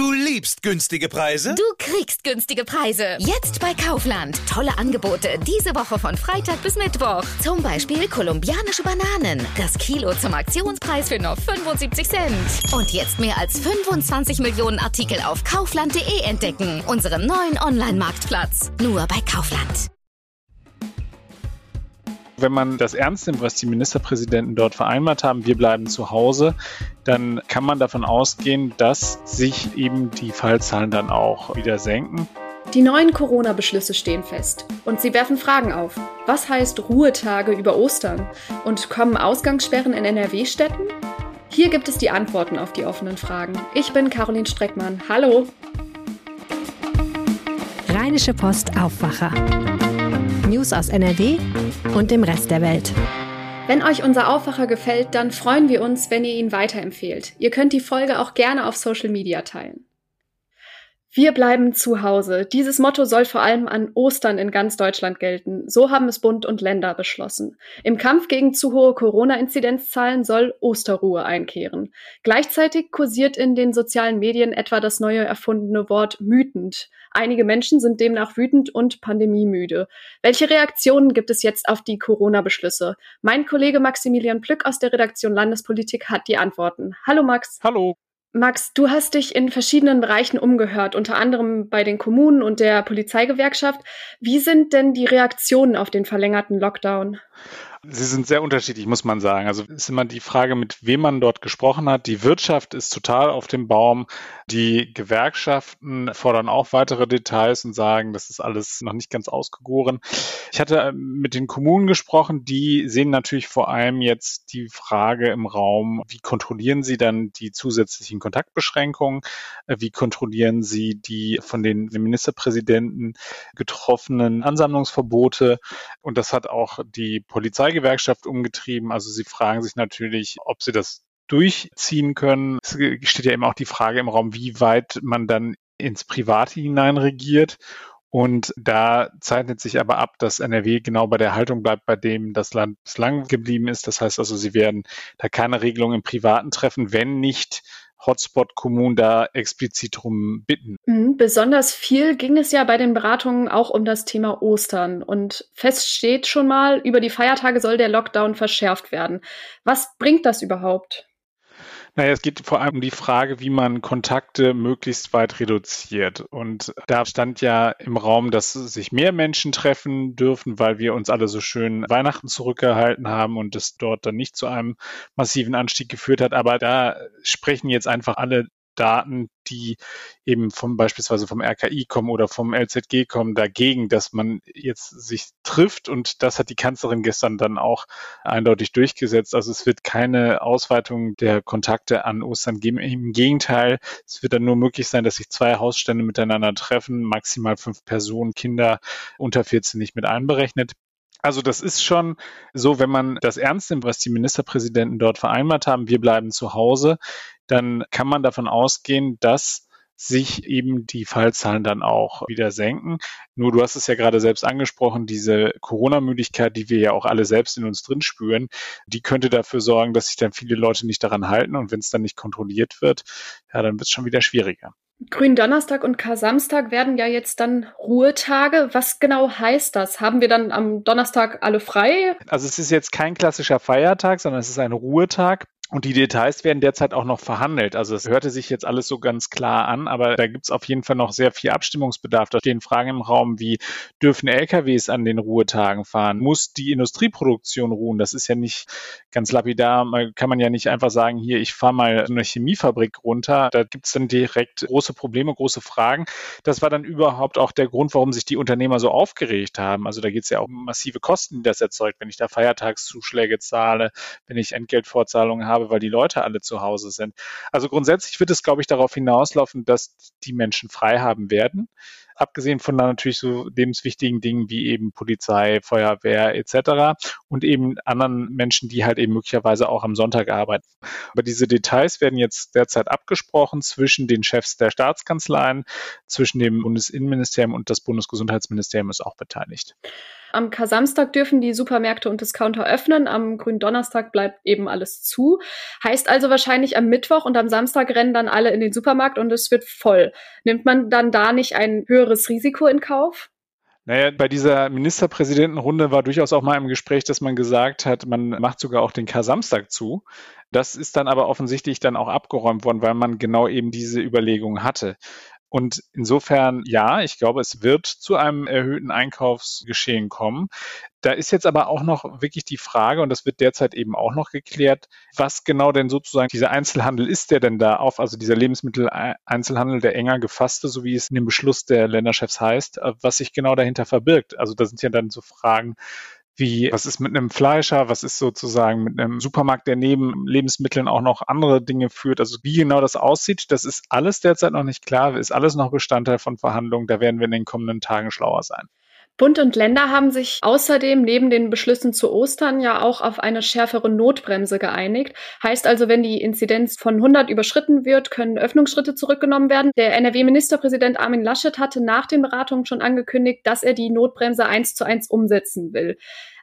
Du liebst günstige Preise? Du kriegst günstige Preise. Jetzt bei Kaufland. Tolle Angebote diese Woche von Freitag bis Mittwoch. Zum Beispiel kolumbianische Bananen. Das Kilo zum Aktionspreis für nur 75 Cent. Und jetzt mehr als 25 Millionen Artikel auf kaufland.de entdecken. Unseren neuen Online-Marktplatz. Nur bei Kaufland. Wenn man das ernst nimmt, was die Ministerpräsidenten dort vereinbart haben, wir bleiben zu Hause, dann kann man davon ausgehen, dass sich eben die Fallzahlen dann auch wieder senken. Die neuen Corona-Beschlüsse stehen fest und sie werfen Fragen auf. Was heißt Ruhetage über Ostern? Und kommen Ausgangssperren in NRW-Städten? Hier gibt es die Antworten auf die offenen Fragen. Ich bin Caroline Streckmann. Hallo. Rheinische Post Aufwacher. News aus NRW und dem Rest der Welt. Wenn euch unser Aufwacher gefällt, dann freuen wir uns, wenn ihr ihn weiterempfehlt. Ihr könnt die Folge auch gerne auf Social Media teilen. Wir bleiben zu Hause. Dieses Motto soll vor allem an Ostern in ganz Deutschland gelten. So haben es Bund und Länder beschlossen. Im Kampf gegen zu hohe Corona-Inzidenzzahlen soll Osterruhe einkehren. Gleichzeitig kursiert in den sozialen Medien etwa das neue erfundene Wort wütend. Einige Menschen sind demnach wütend und pandemiemüde. Welche Reaktionen gibt es jetzt auf die Corona-Beschlüsse? Mein Kollege Maximilian Plück aus der Redaktion Landespolitik hat die Antworten. Hallo Max. Hallo. Max, du hast dich in verschiedenen Bereichen umgehört, unter anderem bei den Kommunen und der Polizeigewerkschaft. Wie sind denn die Reaktionen auf den verlängerten Lockdown? Sie sind sehr unterschiedlich, muss man sagen. Also ist immer die Frage, mit wem man dort gesprochen hat. Die Wirtschaft ist total auf dem Baum. Die Gewerkschaften fordern auch weitere Details und sagen, das ist alles noch nicht ganz ausgegoren. Ich hatte äh, mit den Kommunen gesprochen, die sehen natürlich vor allem jetzt die Frage im Raum, wie kontrollieren sie dann die zusätzlichen Kontaktbeschränkungen? Äh, wie kontrollieren sie die von den Ministerpräsidenten getroffenen Ansammlungsverbote? Und das hat auch die Polizei Polizeigewerkschaft umgetrieben. Also sie fragen sich natürlich, ob sie das durchziehen können. Es steht ja eben auch die Frage im Raum, wie weit man dann ins Private hinein regiert. Und da zeichnet sich aber ab, dass NRW genau bei der Haltung bleibt, bei dem das Land bislang geblieben ist. Das heißt also, sie werden da keine Regelung im Privaten treffen, wenn nicht Hotspot-Kommunen da explizit drum bitten. Mhm, besonders viel ging es ja bei den Beratungen auch um das Thema Ostern. Und fest steht schon mal, über die Feiertage soll der Lockdown verschärft werden. Was bringt das überhaupt? Naja, es geht vor allem um die Frage, wie man Kontakte möglichst weit reduziert. Und da stand ja im Raum, dass sich mehr Menschen treffen dürfen, weil wir uns alle so schön Weihnachten zurückgehalten haben und es dort dann nicht zu einem massiven Anstieg geführt hat. Aber da sprechen jetzt einfach alle Daten, die eben vom beispielsweise vom RKI kommen oder vom LZG kommen, dagegen, dass man jetzt sich trifft. Und das hat die Kanzlerin gestern dann auch eindeutig durchgesetzt. Also es wird keine Ausweitung der Kontakte an Ostern geben. Im Gegenteil, es wird dann nur möglich sein, dass sich zwei Hausstände miteinander treffen, maximal fünf Personen, Kinder unter 14 nicht mit einberechnet. Also das ist schon so, wenn man das ernst nimmt, was die Ministerpräsidenten dort vereinbart haben, wir bleiben zu Hause, dann kann man davon ausgehen, dass sich eben die Fallzahlen dann auch wieder senken. Nur du hast es ja gerade selbst angesprochen, diese Corona-Müdigkeit, die wir ja auch alle selbst in uns drin spüren, die könnte dafür sorgen, dass sich dann viele Leute nicht daran halten und wenn es dann nicht kontrolliert wird, ja, dann wird es schon wieder schwieriger. Gründonnerstag und Kar-Samstag werden ja jetzt dann Ruhetage. Was genau heißt das? Haben wir dann am Donnerstag alle frei? Also es ist jetzt kein klassischer Feiertag, sondern es ist ein Ruhetag. Und die Details werden derzeit auch noch verhandelt. Also es hörte sich jetzt alles so ganz klar an, aber da gibt es auf jeden Fall noch sehr viel Abstimmungsbedarf. Da stehen Fragen im Raum wie, dürfen LKWs an den Ruhetagen fahren? Muss die Industrieproduktion ruhen? Das ist ja nicht ganz lapidar. Man kann man ja nicht einfach sagen, hier, ich fahre mal so eine Chemiefabrik runter. Da gibt es dann direkt große Probleme, große Fragen. Das war dann überhaupt auch der Grund, warum sich die Unternehmer so aufgeregt haben. Also da geht es ja auch um massive Kosten, die das erzeugt, wenn ich da Feiertagszuschläge zahle, wenn ich Entgeltfortzahlungen habe habe, weil die Leute alle zu Hause sind. Also grundsätzlich wird es, glaube ich, darauf hinauslaufen, dass die Menschen frei haben werden. Abgesehen von natürlich so lebenswichtigen Dingen wie eben Polizei, Feuerwehr etc. und eben anderen Menschen, die halt eben möglicherweise auch am Sonntag arbeiten. Aber diese Details werden jetzt derzeit abgesprochen zwischen den Chefs der Staatskanzleien, zwischen dem Bundesinnenministerium und das Bundesgesundheitsministerium ist auch beteiligt. Am Kasamstag dürfen die Supermärkte und Discounter öffnen, am Gründonnerstag bleibt eben alles zu. Heißt also wahrscheinlich am Mittwoch und am Samstag rennen dann alle in den Supermarkt und es wird voll. Nimmt man dann da nicht ein höheres Risiko in Kauf? Naja, bei dieser Ministerpräsidentenrunde war durchaus auch mal im Gespräch, dass man gesagt hat, man macht sogar auch den Kar-Samstag zu. Das ist dann aber offensichtlich dann auch abgeräumt worden, weil man genau eben diese Überlegung hatte. Und insofern, ja, ich glaube, es wird zu einem erhöhten Einkaufsgeschehen kommen. Da ist jetzt aber auch noch wirklich die Frage, und das wird derzeit eben auch noch geklärt, was genau denn sozusagen dieser Einzelhandel ist, der denn da auf, also dieser Lebensmitteleinzelhandel, der enger gefasste, so wie es in dem Beschluss der Länderchefs heißt, was sich genau dahinter verbirgt. Also da sind ja dann so Fragen, wie, was ist mit einem Fleischer, was ist sozusagen mit einem Supermarkt, der neben Lebensmitteln auch noch andere Dinge führt. Also wie genau das aussieht, das ist alles derzeit noch nicht klar, ist alles noch Bestandteil von Verhandlungen. Da werden wir in den kommenden Tagen schlauer sein. Bund und Länder haben sich außerdem neben den Beschlüssen zu Ostern ja auch auf eine schärfere Notbremse geeinigt. Heißt also, wenn die Inzidenz von 100 überschritten wird, können Öffnungsschritte zurückgenommen werden. Der NRW-Ministerpräsident Armin Laschet hatte nach den Beratungen schon angekündigt, dass er die Notbremse eins zu eins umsetzen will.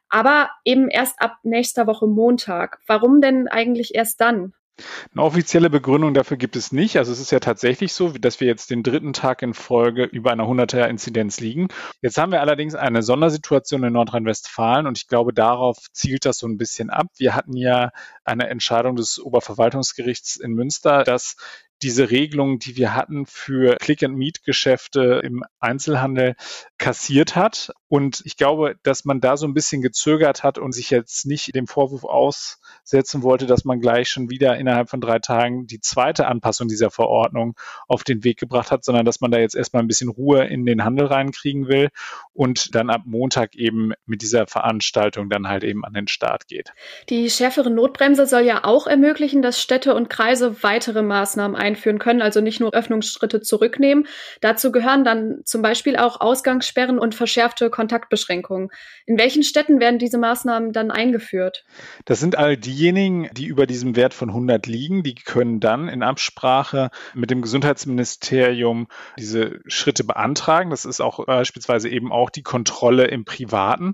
Aber eben erst ab nächster Woche Montag. Warum denn eigentlich erst dann? Eine offizielle Begründung dafür gibt es nicht. Also es ist ja tatsächlich so, dass wir jetzt den dritten Tag in Folge über einer 100er-Inzidenz liegen. Jetzt haben wir allerdings eine Sondersituation in Nordrhein-Westfalen und ich glaube, darauf zielt das so ein bisschen ab. Wir hatten ja eine Entscheidung des Oberverwaltungsgerichts in Münster, dass diese Regelung, die wir hatten für Click-and-Meet-Geschäfte im Einzelhandel kassiert hat. Und ich glaube, dass man da so ein bisschen gezögert hat und sich jetzt nicht dem Vorwurf aussetzen wollte, dass man gleich schon wieder innerhalb von drei Tagen die zweite Anpassung dieser Verordnung auf den Weg gebracht hat, sondern dass man da jetzt erstmal ein bisschen Ruhe in den Handel reinkriegen will und dann ab Montag eben mit dieser Veranstaltung dann halt eben an den Start geht. Die schärfere Notbremse soll ja auch ermöglichen, dass Städte und Kreise weitere Maßnahmen einführen können, also nicht nur Öffnungsschritte zurücknehmen. Dazu gehören dann zum Beispiel auch Ausgangssperren und verschärfte Kontaktbeschränkungen. In welchen Städten werden diese Maßnahmen dann eingeführt? Das sind all diejenigen, die über diesem Wert von 100 liegen. Die können dann in Absprache mit dem Gesundheitsministerium diese Schritte beantragen. Das ist auch beispielsweise eben auch die Kontrolle im Privaten.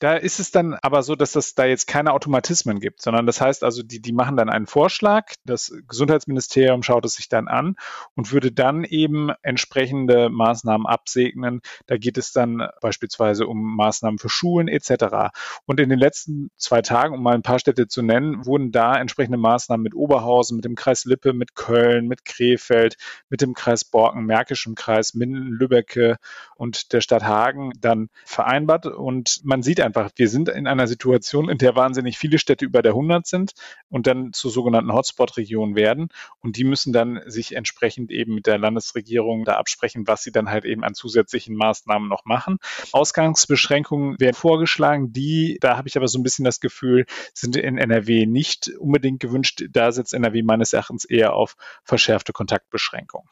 Da ist es dann aber so, dass es da jetzt keine Automatismen gibt, sondern das heißt also, die, die machen dann einen Vorschlag, das Gesundheitsministerium schaut es sich dann an und würde dann eben entsprechende Maßnahmen absegnen. Da geht es dann beispielsweise um Maßnahmen für Schulen etc. Und in den letzten zwei Tagen, um mal ein paar Städte zu nennen, wurden da entsprechende Maßnahmen mit Oberhausen, mit dem Kreis Lippe, mit Köln, mit Krefeld, mit dem Kreis Borken, Märkischem Kreis, Minden, Lübbecke und der Stadt Hagen dann vereinbart. Und man sieht wir sind in einer Situation, in der wahnsinnig viele Städte über der 100 sind und dann zu sogenannten Hotspot-Regionen werden. Und die müssen dann sich entsprechend eben mit der Landesregierung da absprechen, was sie dann halt eben an zusätzlichen Maßnahmen noch machen. Ausgangsbeschränkungen werden vorgeschlagen, die, da habe ich aber so ein bisschen das Gefühl, sind in NRW nicht unbedingt gewünscht. Da setzt NRW meines Erachtens eher auf verschärfte Kontaktbeschränkungen.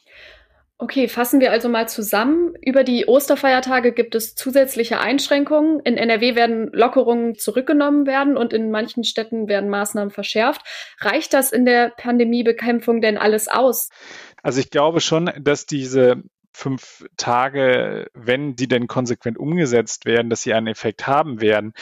Okay, fassen wir also mal zusammen. Über die Osterfeiertage gibt es zusätzliche Einschränkungen. In NRW werden Lockerungen zurückgenommen werden und in manchen Städten werden Maßnahmen verschärft. Reicht das in der Pandemiebekämpfung denn alles aus? Also ich glaube schon, dass diese fünf Tage, wenn die denn konsequent umgesetzt werden, dass sie einen Effekt haben werden.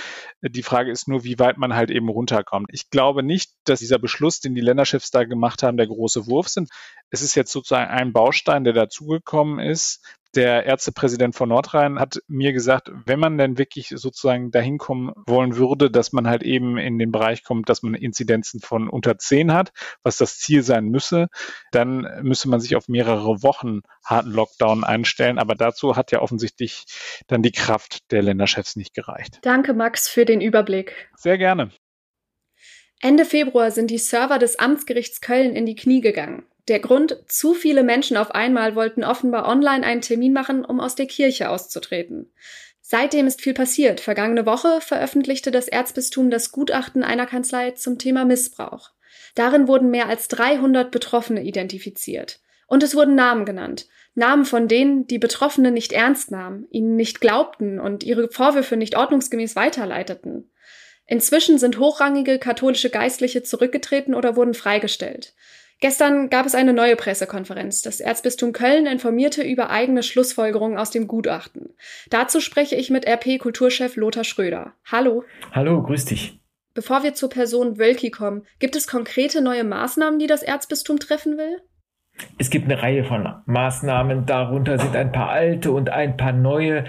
Die Frage ist nur, wie weit man halt eben runterkommt. Ich glaube nicht, dass dieser Beschluss, den die Länderchefs da gemacht haben, der große Wurf sind. Es ist jetzt sozusagen ein Baustein, der dazugekommen ist, der Ärztepräsident von Nordrhein hat mir gesagt, wenn man denn wirklich sozusagen dahin kommen wollen würde, dass man halt eben in den Bereich kommt, dass man Inzidenzen von unter 10 hat, was das Ziel sein müsse, dann müsse man sich auf mehrere Wochen harten Lockdown einstellen. Aber dazu hat ja offensichtlich dann die Kraft der Länderchefs nicht gereicht. Danke, Max, für den Überblick. Sehr gerne. Ende Februar sind die Server des Amtsgerichts Köln in die Knie gegangen. Der Grund, zu viele Menschen auf einmal wollten offenbar online einen Termin machen, um aus der Kirche auszutreten. Seitdem ist viel passiert. Vergangene Woche veröffentlichte das Erzbistum das Gutachten einer Kanzlei zum Thema Missbrauch. Darin wurden mehr als 300 Betroffene identifiziert. Und es wurden Namen genannt. Namen von denen, die Betroffene nicht ernst nahmen, ihnen nicht glaubten und ihre Vorwürfe nicht ordnungsgemäß weiterleiteten. Inzwischen sind hochrangige katholische Geistliche zurückgetreten oder wurden freigestellt. Gestern gab es eine neue Pressekonferenz. Das Erzbistum Köln informierte über eigene Schlussfolgerungen aus dem Gutachten. Dazu spreche ich mit RP-Kulturchef Lothar Schröder. Hallo. Hallo, grüß dich. Bevor wir zur Person Wölki kommen, gibt es konkrete neue Maßnahmen, die das Erzbistum treffen will? Es gibt eine Reihe von Maßnahmen, darunter sind ein paar alte und ein paar neue.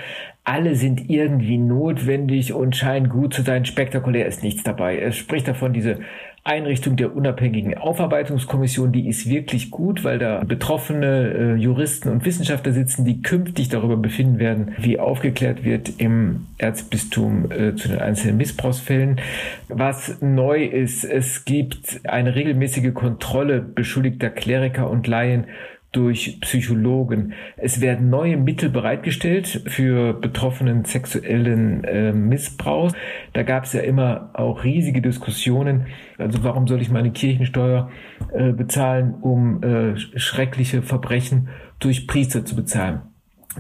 Alle sind irgendwie notwendig und scheinen gut zu sein. Spektakulär ist nichts dabei. Es spricht davon, diese Einrichtung der unabhängigen Aufarbeitungskommission, die ist wirklich gut, weil da betroffene äh, Juristen und Wissenschaftler sitzen, die künftig darüber befinden werden, wie aufgeklärt wird im Erzbistum äh, zu den einzelnen Missbrauchsfällen. Was neu ist, es gibt eine regelmäßige Kontrolle beschuldigter Kleriker und Laien durch Psychologen. Es werden neue Mittel bereitgestellt für betroffenen sexuellen äh, Missbrauch. Da gab es ja immer auch riesige Diskussionen. Also warum soll ich meine Kirchensteuer äh, bezahlen, um äh, schreckliche Verbrechen durch Priester zu bezahlen?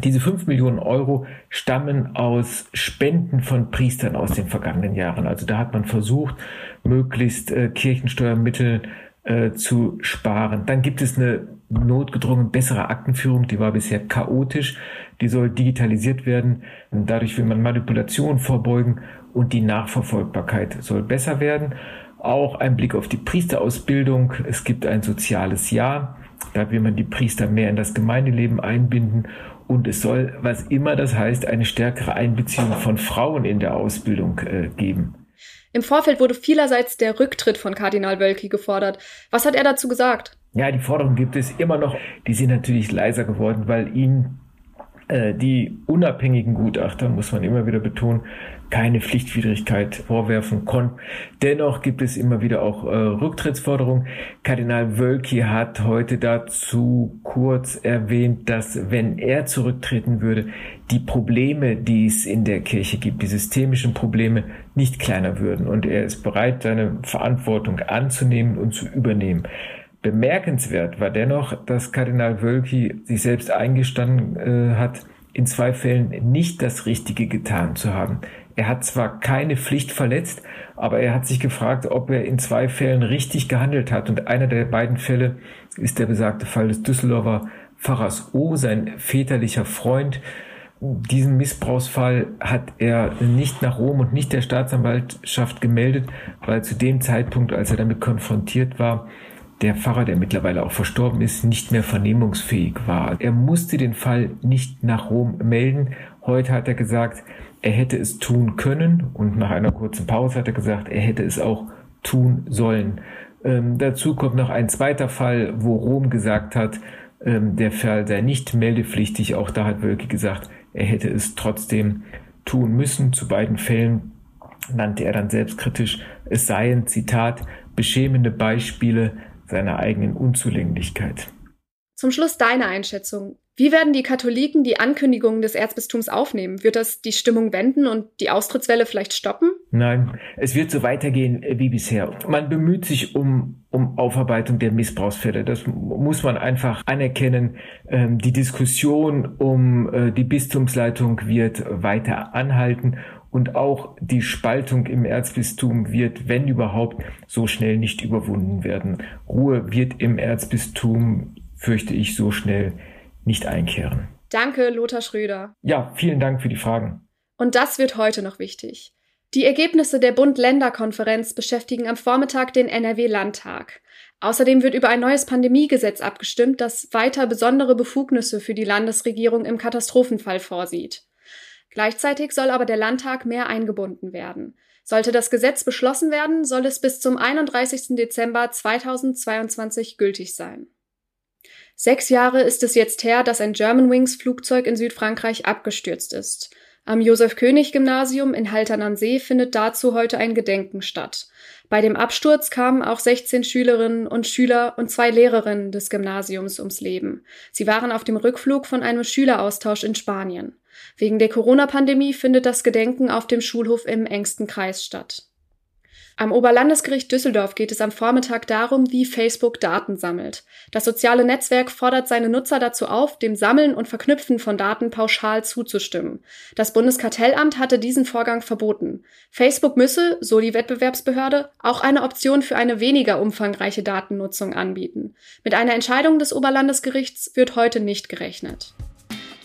Diese fünf Millionen Euro stammen aus Spenden von Priestern aus den vergangenen Jahren. Also da hat man versucht, möglichst äh, Kirchensteuermittel äh, zu sparen. Dann gibt es eine notgedrungen bessere Aktenführung, die war bisher chaotisch, die soll digitalisiert werden. Und dadurch will man Manipulation vorbeugen und die Nachverfolgbarkeit soll besser werden. Auch ein Blick auf die Priesterausbildung. Es gibt ein soziales Jahr. Da will man die Priester mehr in das Gemeindeleben einbinden. Und es soll, was immer das heißt, eine stärkere Einbeziehung von Frauen in der Ausbildung äh, geben. Im Vorfeld wurde vielerseits der Rücktritt von Kardinal Wölki gefordert. Was hat er dazu gesagt? Ja, die Forderung gibt es immer noch. Die sind natürlich leiser geworden, weil ihn die unabhängigen Gutachter, muss man immer wieder betonen, keine Pflichtwidrigkeit vorwerfen konnten. Dennoch gibt es immer wieder auch äh, Rücktrittsforderungen. Kardinal Wölki hat heute dazu kurz erwähnt, dass wenn er zurücktreten würde, die Probleme, die es in der Kirche gibt, die systemischen Probleme, nicht kleiner würden. Und er ist bereit, seine Verantwortung anzunehmen und zu übernehmen. Bemerkenswert war dennoch, dass Kardinal Wölki sich selbst eingestanden äh, hat, in zwei Fällen nicht das Richtige getan zu haben. Er hat zwar keine Pflicht verletzt, aber er hat sich gefragt, ob er in zwei Fällen richtig gehandelt hat. Und einer der beiden Fälle ist der besagte Fall des Düsseldorfer Pfarrers O, sein väterlicher Freund. Diesen Missbrauchsfall hat er nicht nach Rom und nicht der Staatsanwaltschaft gemeldet, weil zu dem Zeitpunkt, als er damit konfrontiert war, der Pfarrer, der mittlerweile auch verstorben ist, nicht mehr vernehmungsfähig war. Er musste den Fall nicht nach Rom melden. Heute hat er gesagt, er hätte es tun können und nach einer kurzen Pause hat er gesagt, er hätte es auch tun sollen. Ähm, dazu kommt noch ein zweiter Fall, wo Rom gesagt hat, ähm, der Fall sei nicht meldepflichtig. Auch da hat Wölke gesagt, er hätte es trotzdem tun müssen. Zu beiden Fällen nannte er dann selbstkritisch, es seien, Zitat, beschämende Beispiele seiner eigenen Unzulänglichkeit. Zum Schluss deine Einschätzung. Wie werden die Katholiken die Ankündigungen des Erzbistums aufnehmen? Wird das die Stimmung wenden und die Austrittswelle vielleicht stoppen? Nein, es wird so weitergehen wie bisher. Man bemüht sich um, um Aufarbeitung der Missbrauchsfälle. Das muss man einfach anerkennen. Ähm, die Diskussion um äh, die Bistumsleitung wird weiter anhalten und auch die Spaltung im Erzbistum wird, wenn überhaupt, so schnell nicht überwunden werden. Ruhe wird im Erzbistum, fürchte ich, so schnell nicht einkehren. Danke, Lothar Schröder. Ja, vielen Dank für die Fragen. Und das wird heute noch wichtig. Die Ergebnisse der Bund-Länder-Konferenz beschäftigen am Vormittag den NRW-Landtag. Außerdem wird über ein neues Pandemiegesetz abgestimmt, das weiter besondere Befugnisse für die Landesregierung im Katastrophenfall vorsieht. Gleichzeitig soll aber der Landtag mehr eingebunden werden. Sollte das Gesetz beschlossen werden, soll es bis zum 31. Dezember 2022 gültig sein. Sechs Jahre ist es jetzt her, dass ein Germanwings Flugzeug in Südfrankreich abgestürzt ist. Am Josef-König-Gymnasium in Haltern am See findet dazu heute ein Gedenken statt. Bei dem Absturz kamen auch 16 Schülerinnen und Schüler und zwei Lehrerinnen des Gymnasiums ums Leben. Sie waren auf dem Rückflug von einem Schüleraustausch in Spanien. Wegen der Corona-Pandemie findet das Gedenken auf dem Schulhof im engsten Kreis statt. Am Oberlandesgericht Düsseldorf geht es am Vormittag darum, wie Facebook Daten sammelt. Das soziale Netzwerk fordert seine Nutzer dazu auf, dem Sammeln und Verknüpfen von Daten pauschal zuzustimmen. Das Bundeskartellamt hatte diesen Vorgang verboten. Facebook müsse, so die Wettbewerbsbehörde, auch eine Option für eine weniger umfangreiche Datennutzung anbieten. Mit einer Entscheidung des Oberlandesgerichts wird heute nicht gerechnet.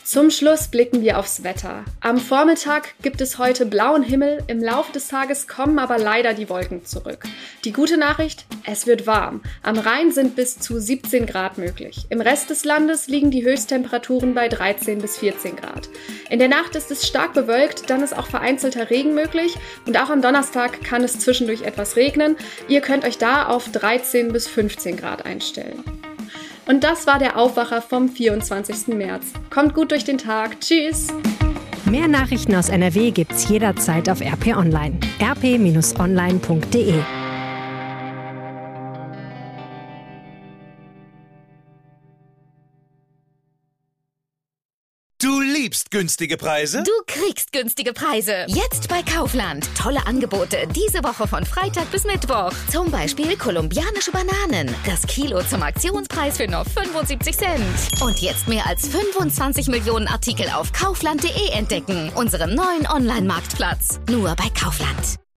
Zum Schluss blicken wir aufs Wetter. Am Vormittag gibt es heute blauen Himmel, im Laufe des Tages kommen aber leider die Wolken zurück. Die gute Nachricht, es wird warm. Am Rhein sind bis zu 17 Grad möglich. Im Rest des Landes liegen die Höchsttemperaturen bei 13 bis 14 Grad. In der Nacht ist es stark bewölkt, dann ist auch vereinzelter Regen möglich und auch am Donnerstag kann es zwischendurch etwas regnen. Ihr könnt euch da auf 13 bis 15 Grad einstellen. Und das war der Aufwacher vom 24. März. Kommt gut durch den Tag. Tschüss. Mehr Nachrichten aus NRW gibt's jederzeit auf RP Online. rp-online.de Du liebst günstige Preise? Du kriegst günstige Preise. Jetzt bei Kaufland. Tolle Angebote diese Woche von Freitag bis Mittwoch. Zum Beispiel kolumbianische Bananen. Das Kilo zum Aktionspreis für nur 75 Cent. Und jetzt mehr als 25 Millionen Artikel auf kaufland.de entdecken. Unseren neuen Online-Marktplatz. Nur bei Kaufland.